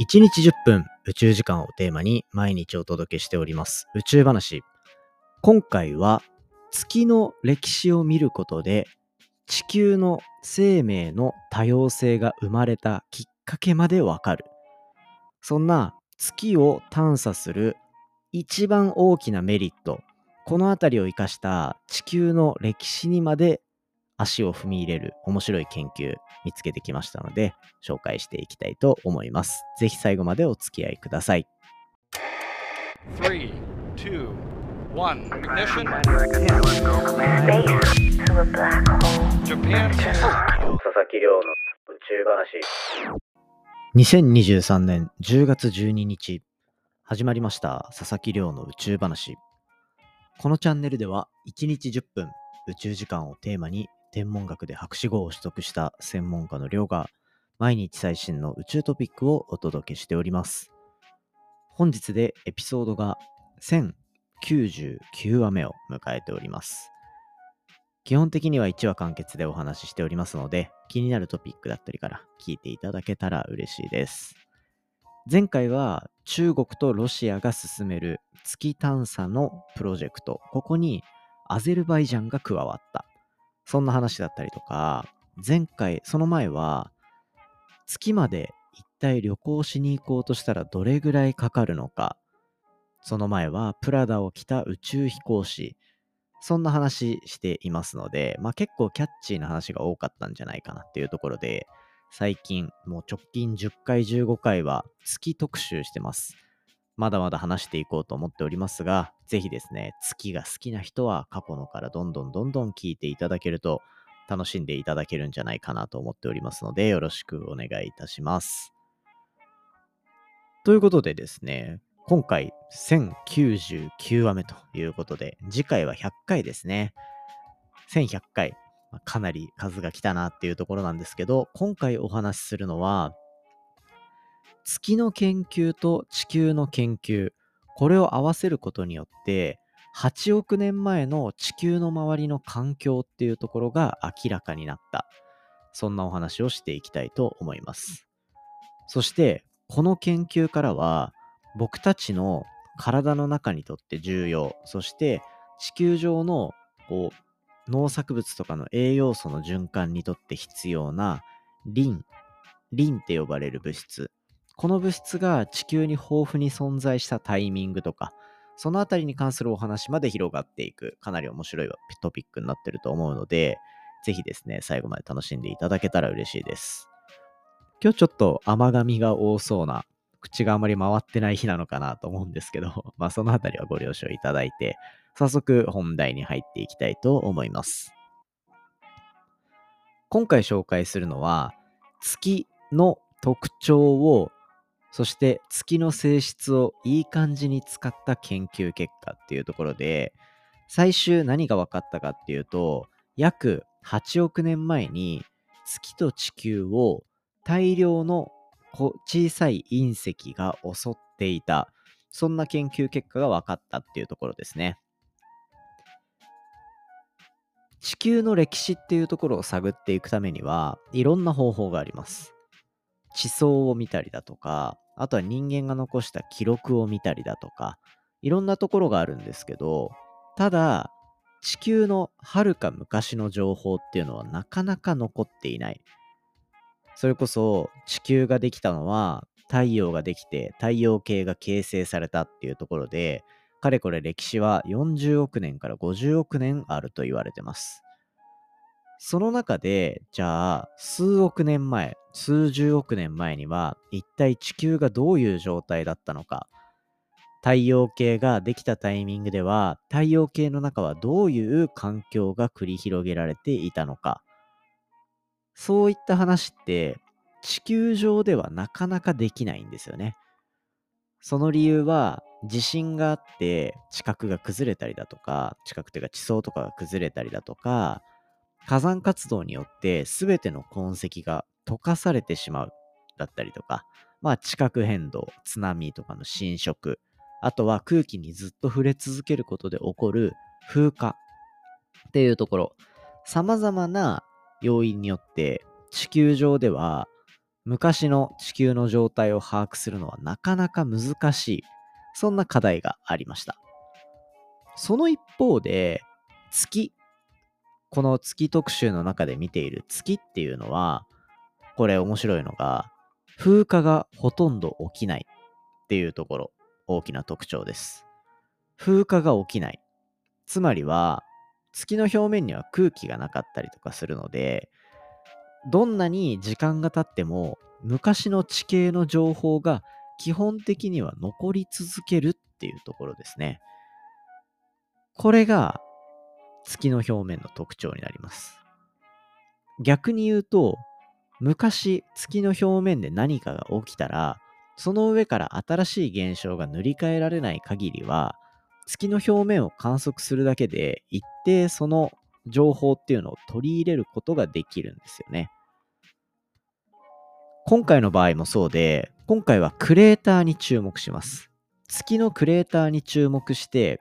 1日10分宇宙時間をテーマに毎日お届けしております宇宙話。今回は月の歴史を見ることで地球の生命の多様性が生まれたきっかけまでわかる。そんな月を探査する一番大きなメリット、この辺りを生かした地球の歴史にまで足を踏み入れる面白い研究見つけてきましたので紹介していきたいと思います。ぜひ最後までお付き合いください。3, 2, 1, ignition. Japan. 佐々木亮の宇宙話。2023年10月12日始まりました佐々木亮の宇宙話。このチャンネルでは1日10分宇宙時間をテーマに天文学で博士号を取得した専門家の寮が毎日最新の宇宙トピックをお届けしております。本日でエピソードが1099話目を迎えております。基本的には1話完結でお話ししておりますので、気になるトピックだったりから聞いていただけたら嬉しいです。前回は中国とロシアが進める月探査のプロジェクト、ここにアゼルバイジャンが加わった。そんな話だったりとか、前回、その前は、月まで一体旅行しに行こうとしたらどれぐらいかかるのか、その前はプラダを着た宇宙飛行士、そんな話していますので、まあ結構キャッチーな話が多かったんじゃないかなっていうところで、最近、もう直近10回、15回は月特集してます。まだまだ話していこうと思っておりますが、ぜひですね、月が好きな人は過去のからどんどんどんどん聞いていただけると楽しんでいただけるんじゃないかなと思っておりますので、よろしくお願いいたします。ということでですね、今回1099話目ということで、次回は100回ですね。1100回。かなり数が来たなっていうところなんですけど、今回お話しするのは、月の研究と地球の研究、これを合わせることによって、8億年前の地球の周りの環境っていうところが明らかになった。そんなお話をしていきたいと思います。そして、この研究からは、僕たちの体の中にとって重要、そして地球上のこう農作物とかの栄養素の循環にとって必要なリン、リンって呼ばれる物質、この物質が地球に豊富に存在したタイミングとか、そのあたりに関するお話まで広がっていく、かなり面白いトピックになってると思うので、ぜひですね、最後まで楽しんでいただけたら嬉しいです。今日ちょっと甘噛みが多そうな、口があまり回ってない日なのかなと思うんですけど、まあそのあたりはご了承いただいて、早速本題に入っていきたいと思います。今回紹介するのは、月の特徴をそして月の性質をいい感じに使った研究結果っていうところで、最終何が分かったかっていうと、約8億年前に月と地球を大量の小さい隕石が襲っていた。そんな研究結果が分かったっていうところですね。地球の歴史っていうところを探っていくためには、いろんな方法があります。地層を見たりだとか、あとは人間が残した記録を見たりだとか、いろんなところがあるんですけど、ただ、地球のはるか昔の情報っていうのはなかなか残っていない。それこそ地球ができたのは太陽ができて太陽系が形成されたっていうところで、かれこれ歴史は40億年から50億年あると言われてます。その中で、じゃあ、数億年前、数十億年前には、一体地球がどういう状態だったのか。太陽系ができたタイミングでは、太陽系の中はどういう環境が繰り広げられていたのか。そういった話って、地球上ではなかなかできないんですよね。その理由は、地震があって、地殻が崩れたりだとか、地殻というか地層とかが崩れたりだとか、火山活動によって全ての痕跡が溶かされてしまうだったりとか、まあ地殻変動、津波とかの侵食、あとは空気にずっと触れ続けることで起こる風化っていうところ、様々な要因によって地球上では昔の地球の状態を把握するのはなかなか難しい。そんな課題がありました。その一方で、月。この月特集の中で見ている月っていうのは、これ面白いのが、風化がほとんど起きないっていうところ、大きな特徴です。風化が起きない。つまりは、月の表面には空気がなかったりとかするので、どんなに時間が経っても、昔の地形の情報が基本的には残り続けるっていうところですね。これが月の表面の特徴になります。逆に言うと、昔月の表面で何かが起きたら、その上から新しい現象が塗り替えられない限りは、月の表面を観測するだけで一定その情報っていうのを取り入れることができるんですよね。今回の場合もそうで、今回はクレーターに注目します。月のクレーターに注目して、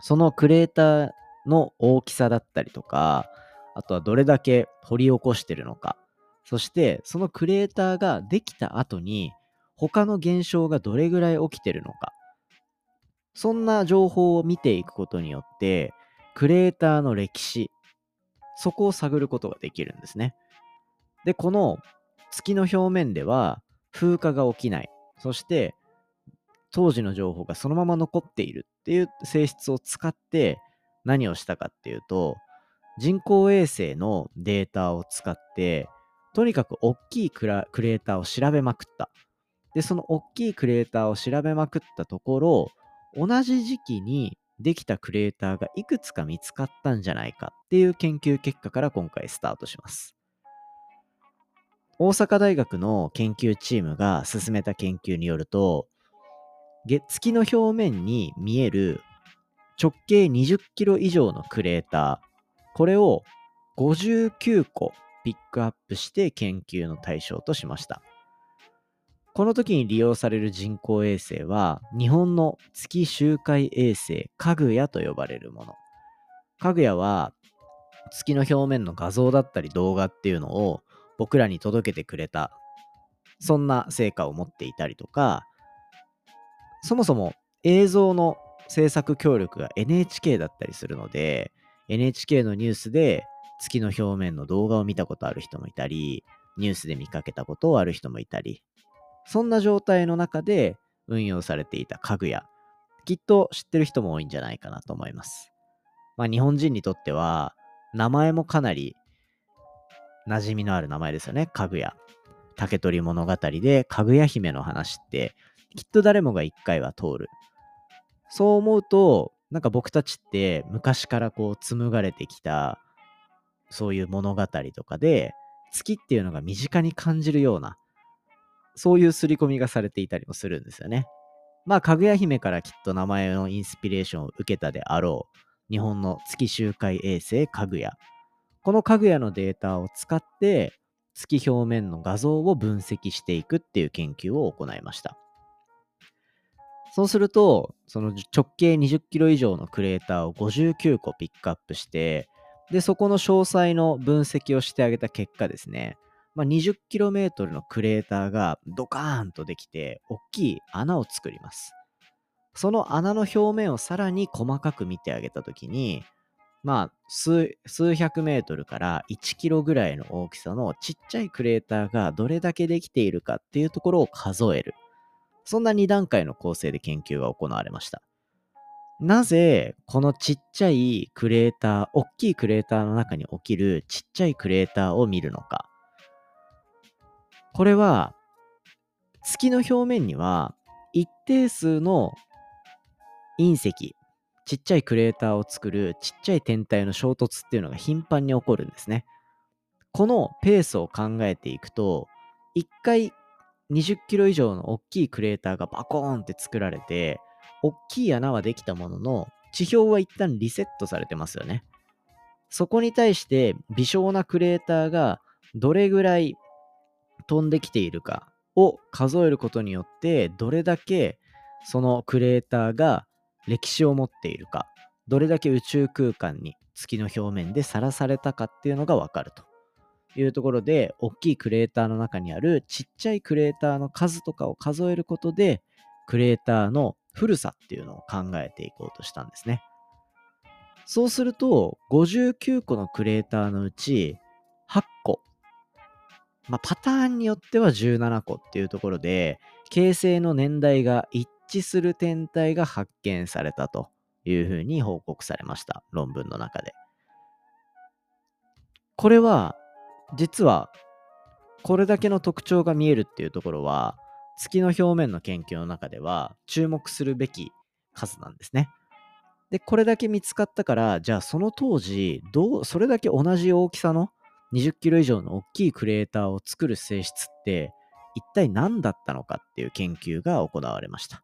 そのクレーターの大きさだったりとか、あとはどれだけ掘り起こしてるのか、そしてそのクレーターができた後に他の現象がどれぐらい起きてるのか、そんな情報を見ていくことによって、クレーターの歴史、そこを探ることができるんですね。で、この月の表面では風化が起きない。そして当時の情報がそのまま残っているっていう性質を使って何をしたかっていうと、人工衛星のデータを使って、とにかく大きいクレーターを調べまくった。で、その大きいクレーターを調べまくったところ、同じ時期にできたクレーターがいくつか見つかったんじゃないかっていう研究結果から今回スタートします。大阪大学の研究チームが進めた研究によると、月の表面に見える直径20キロ以上のクレーター、これを59個ピックアップして研究の対象としました。この時に利用される人工衛星は、日本の月周回衛星かぐやと呼ばれるもの。かぐやは、月の表面の画像だったり動画っていうのを僕らに届けてくれた、そんな成果を持っていたりとか、そもそも映像の制作協力が NHK だったりするので、NHK のニュースで月の表面の動画を見たことある人もいたり、ニュースで見かけたことをある人もいたり、そんな状態の中で運用されていた家具屋、きっと知ってる人も多いんじゃないかなと思います。まあ日本人にとっては、名前もかなり馴染みのある名前ですよね。かぐや。竹取物語でかぐや姫の話って、きっと誰もが一回は通るそう思うと、なんか僕たちって昔からこう紡がれてきた、そういう物語とかで、月っていうのが身近に感じるような、そういう刷り込みがされていたりもするんですよね。まあ、かぐや姫からきっと名前のインスピレーションを受けたであろう、日本の月周回衛星かぐや。このかぐやのデータを使って、月表面の画像を分析していくっていう研究を行いました。そうすると、その直径20キロ以上のクレーターを59個ピックアップして、で、そこの詳細の分析をしてあげた結果ですね、まあ、20km のクレーターがドカーンとできて、大きい穴を作ります。その穴の表面をさらに細かく見てあげたときに、まあ数、数百メートルから1キロぐらいの大きさのちっちゃいクレーターがどれだけできているかっていうところを数える。そんな2段階の構成で研究が行われました。なぜ、このちっちゃいクレーター、大きいクレーターの中に起きるちっちゃいクレーターを見るのか。これは、月の表面には一定数の隕石、ちっちゃいクレーターを作るちっちゃい天体の衝突っていうのが頻繁に起こるんですね。このペースを考えていくと、一回20キロ以上の大きいクレーターがバコーンって作られて、大きい穴はできたものの、地表は一旦リセットされてますよね。そこに対して微小なクレーターがどれぐらい飛んできているかを数えることによって、どれだけそのクレーターが歴史を持っているか、どれだけ宇宙空間に月の表面でさらされたかっていうのがわかると。いうところで、大きいクレーターの中にあるちっちゃいクレーターの数とかを数えることで、クレーターの古さっていうのを考えていこうとしたんですね。そうすると、59個のクレーターのうち、8個。まあ、パターンによっては17個っていうところで、形成の年代が一致する天体が発見されたというふうに報告されました。論文の中で。これは、実は、これだけの特徴が見えるっていうところは、月の表面の研究の中では注目するべき数なんですね。で、これだけ見つかったから、じゃあその当時、どう、それだけ同じ大きさの20キロ以上の大きいクレーターを作る性質って、一体何だったのかっていう研究が行われました。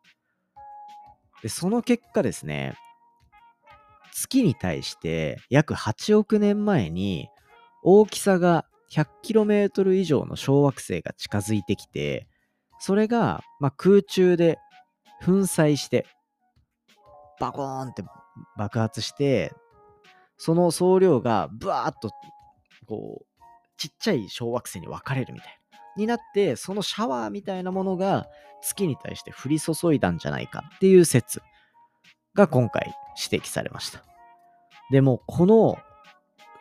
で、その結果ですね、月に対して約8億年前に大きさが 100km 以上の小惑星が近づいてきて、それが、ま、空中で粉砕して、バコーンって爆発して、その総量がブワーッと、こう、ちっちゃい小惑星に分かれるみたい。になって、そのシャワーみたいなものが月に対して降り注いだんじゃないかっていう説が今回指摘されました。でも、この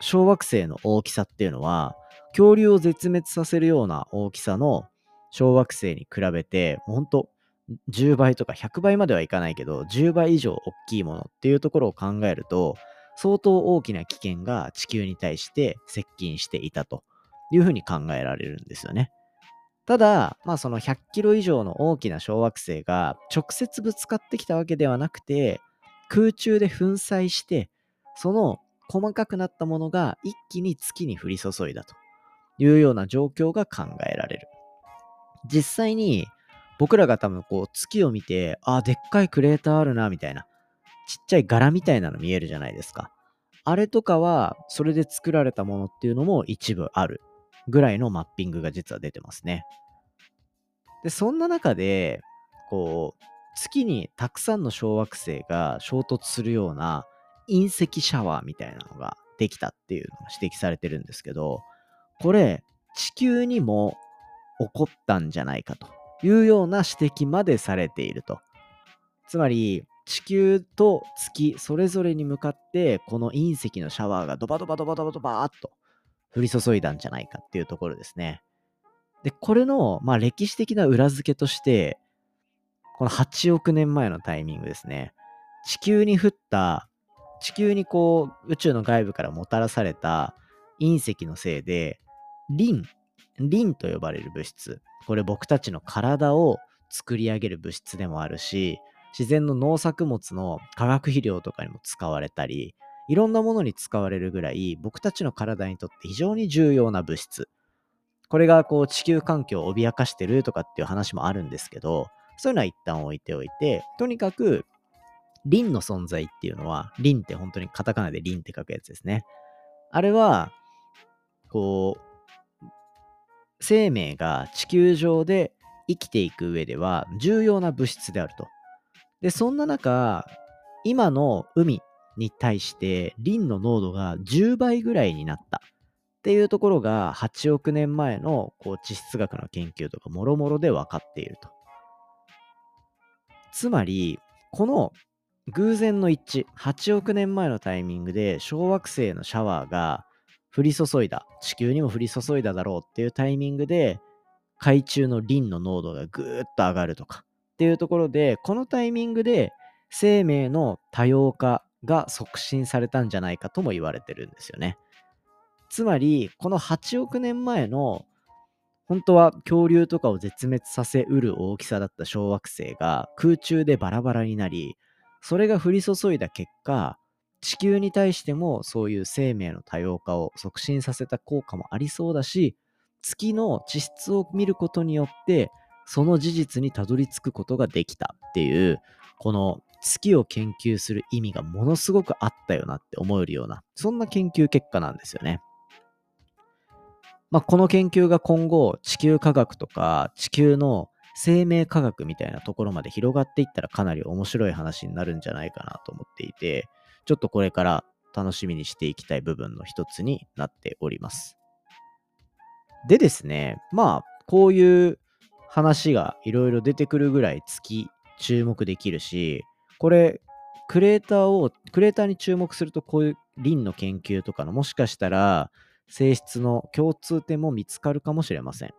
小惑星の大きさっていうのは、恐竜を絶滅させるような大きさの小惑星に比べて、ほんと10倍とか100倍まではいかないけど、10倍以上大きいものっていうところを考えると、相当大きな危険が地球に対して接近していたというふうに考えられるんですよね。ただ、まあその100キロ以上の大きな小惑星が直接ぶつかってきたわけではなくて、空中で粉砕して、その細かくなったものが一気に月に降り注いだというような状況が考えられる。実際に僕らが多分こう月を見て、ああ、でっかいクレーターあるな、みたいな。ちっちゃい柄みたいなの見えるじゃないですか。あれとかは、それで作られたものっていうのも一部あるぐらいのマッピングが実は出てますね。で、そんな中で、こう、月にたくさんの小惑星が衝突するような隕石シャワーみたいなのができたっていうのが指摘されてるんですけど、これ、地球にも起こったんじゃないかというような指摘までされていると。つまり、地球と月それぞれに向かってこの隕石のシャワーがドバドバドバドバドバーっと降り注いだんじゃないかっていうところですね。で、これの、まあ、歴史的な裏付けとして、この8億年前のタイミングですね。地球に降った、地球にこう、宇宙の外部からもたらされた隕石のせいで、リン、リンと呼ばれる物質。これ僕たちの体を作り上げる物質でもあるし、自然の農作物の化学肥料とかにも使われたり、いろんなものに使われるぐらい僕たちの体にとって非常に重要な物質。これがこう地球環境を脅かしてるとかっていう話もあるんですけど、そういうのは一旦置いておいて、とにかく、リンの存在っていうのは、リンって本当にカタカナでリンって書くやつですね。あれは、こう、生命が地球上で生きていく上では重要な物質であると。で、そんな中、今の海に対してリンの濃度が10倍ぐらいになったっていうところが8億年前のこう地質学の研究とかもろもろで分かっていると。つまり、この偶然の一致、8億年前のタイミングで小惑星のシャワーが降り注いだ、地球にも降り注いだだろうっていうタイミングで、海中のリンの濃度がぐーっと上がるとかっていうところで、このタイミングで生命の多様化が促進されたんじゃないかとも言われてるんですよね。つまり、この8億年前の本当は恐竜とかを絶滅させうる大きさだった小惑星が空中でバラバラになり、それが降り注いだ結果、地球に対してもそういう生命の多様化を促進させた効果もありそうだし、月の地質を見ることによって、その事実にたどり着くことができたっていう、この月を研究する意味がものすごくあったよなって思えるような、そんな研究結果なんですよね。まあ、この研究が今後地球科学とか地球の生命科学みたいなところまで広がっていったらかなり面白い話になるんじゃないかなと思っていて、ちょっとこれから楽しみにしていきたい部分の一つになっております。でですね、まあ、こういう話がいろいろ出てくるぐらい月注目できるし、これ、クレーターを、クレーターに注目すると、こういうリンの研究とかの、もしかしたら、性質の共通点も見つかるかもしれません。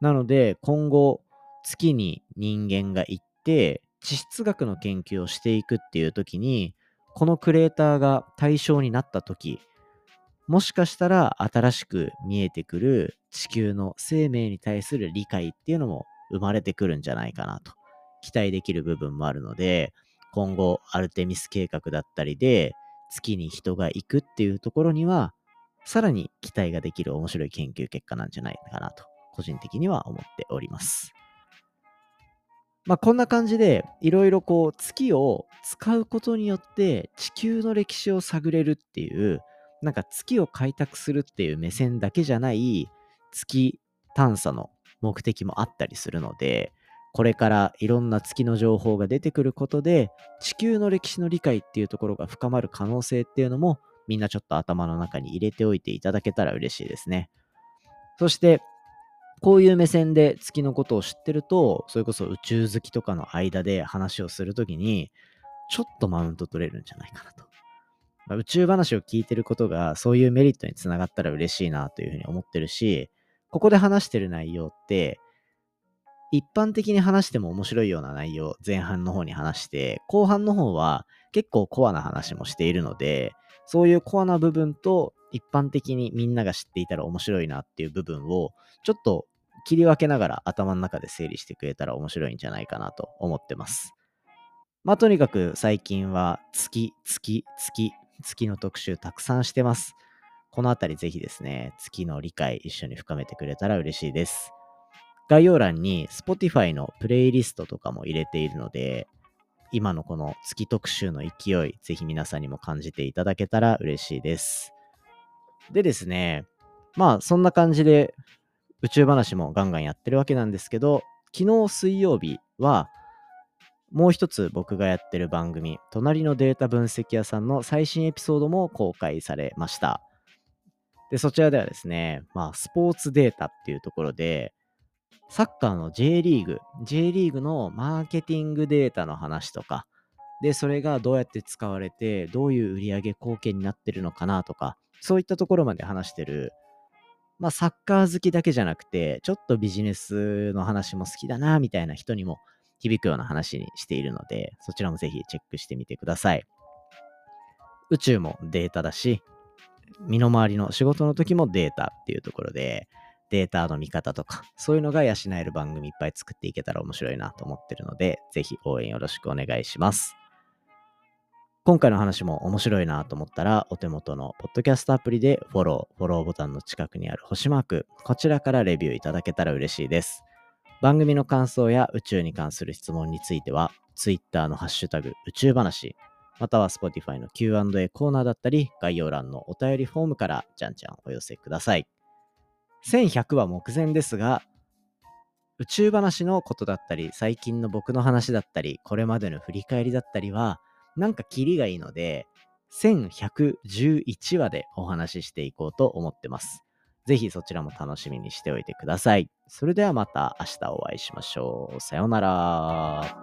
なので、今後、月に人間が行って、地質学の研究をしていくっていう時に、このクレーターが対象になった時、もしかしたら新しく見えてくる地球の生命に対する理解っていうのも生まれてくるんじゃないかなと期待できる部分もあるので、今後アルテミス計画だったりで月に人が行くっていうところには、さらに期待ができる面白い研究結果なんじゃないかなと、個人的には思っております。まあ、こんな感じで、いろいろこう、月を使うことによって地球の歴史を探れるっていう、なんか月を開拓するっていう目線だけじゃない月探査の目的もあったりするので、これからいろんな月の情報が出てくることで、地球の歴史の理解っていうところが深まる可能性っていうのも、みんなちょっと頭の中に入れておいていただけたら嬉しいですね。そして、こういう目線で月のことを知ってると、それこそ宇宙好きとかの間で話をするときに、ちょっとマウント取れるんじゃないかなと。まあ、宇宙話を聞いてることが、そういうメリットにつながったら嬉しいなというふうに思ってるし、ここで話してる内容って、一般的に話しても面白いような内容、前半の方に話して、後半の方は結構コアな話もしているので、そういうコアな部分と一般的にみんなが知っていたら面白いなっていう部分を、ちょっと切り分けながら頭の中で整理してくれたら面白いんじゃないかなと思ってます。まあとにかく最近は月、月、月、月の特集たくさんしてます。このあたりぜひですね、月の理解一緒に深めてくれたら嬉しいです。概要欄に Spotify のプレイリストとかも入れているので、今のこの月特集の勢い、ぜひ皆さんにも感じていただけたら嬉しいです。でですね、まあそんな感じで宇宙話もガンガンやってるわけなんですけど、昨日水曜日は、もう一つ僕がやってる番組、隣のデータ分析屋さんの最新エピソードも公開されました。で、そちらではですね、まあ、スポーツデータっていうところで、サッカーの J リーグ、J リーグのマーケティングデータの話とか、で、それがどうやって使われて、どういう売上貢献になってるのかなとか、そういったところまで話してるまあ、サッカー好きだけじゃなくて、ちょっとビジネスの話も好きだな、みたいな人にも響くような話にしているので、そちらもぜひチェックしてみてください。宇宙もデータだし、身の回りの仕事の時もデータっていうところで、データの見方とか、そういうのが養える番組いっぱい作っていけたら面白いなと思ってるので、ぜひ応援よろしくお願いします。今回の話も面白いなと思ったら、お手元のポッドキャストアプリでフォロー、フォローボタンの近くにある星マーク、こちらからレビューいただけたら嬉しいです。番組の感想や宇宙に関する質問については、Twitter のハッシュタグ宇宙話、または Spotify の Q&A コーナーだったり、概要欄のお便りフォームからじゃんじゃんお寄せください。1100は目前ですが、宇宙話のことだったり、最近の僕の話だったり、これまでの振り返りだったりは、なんかキリがいいので、1111話でお話ししていこうと思ってます。ぜひそちらも楽しみにしておいてください。それではまた明日お会いしましょう。さようなら。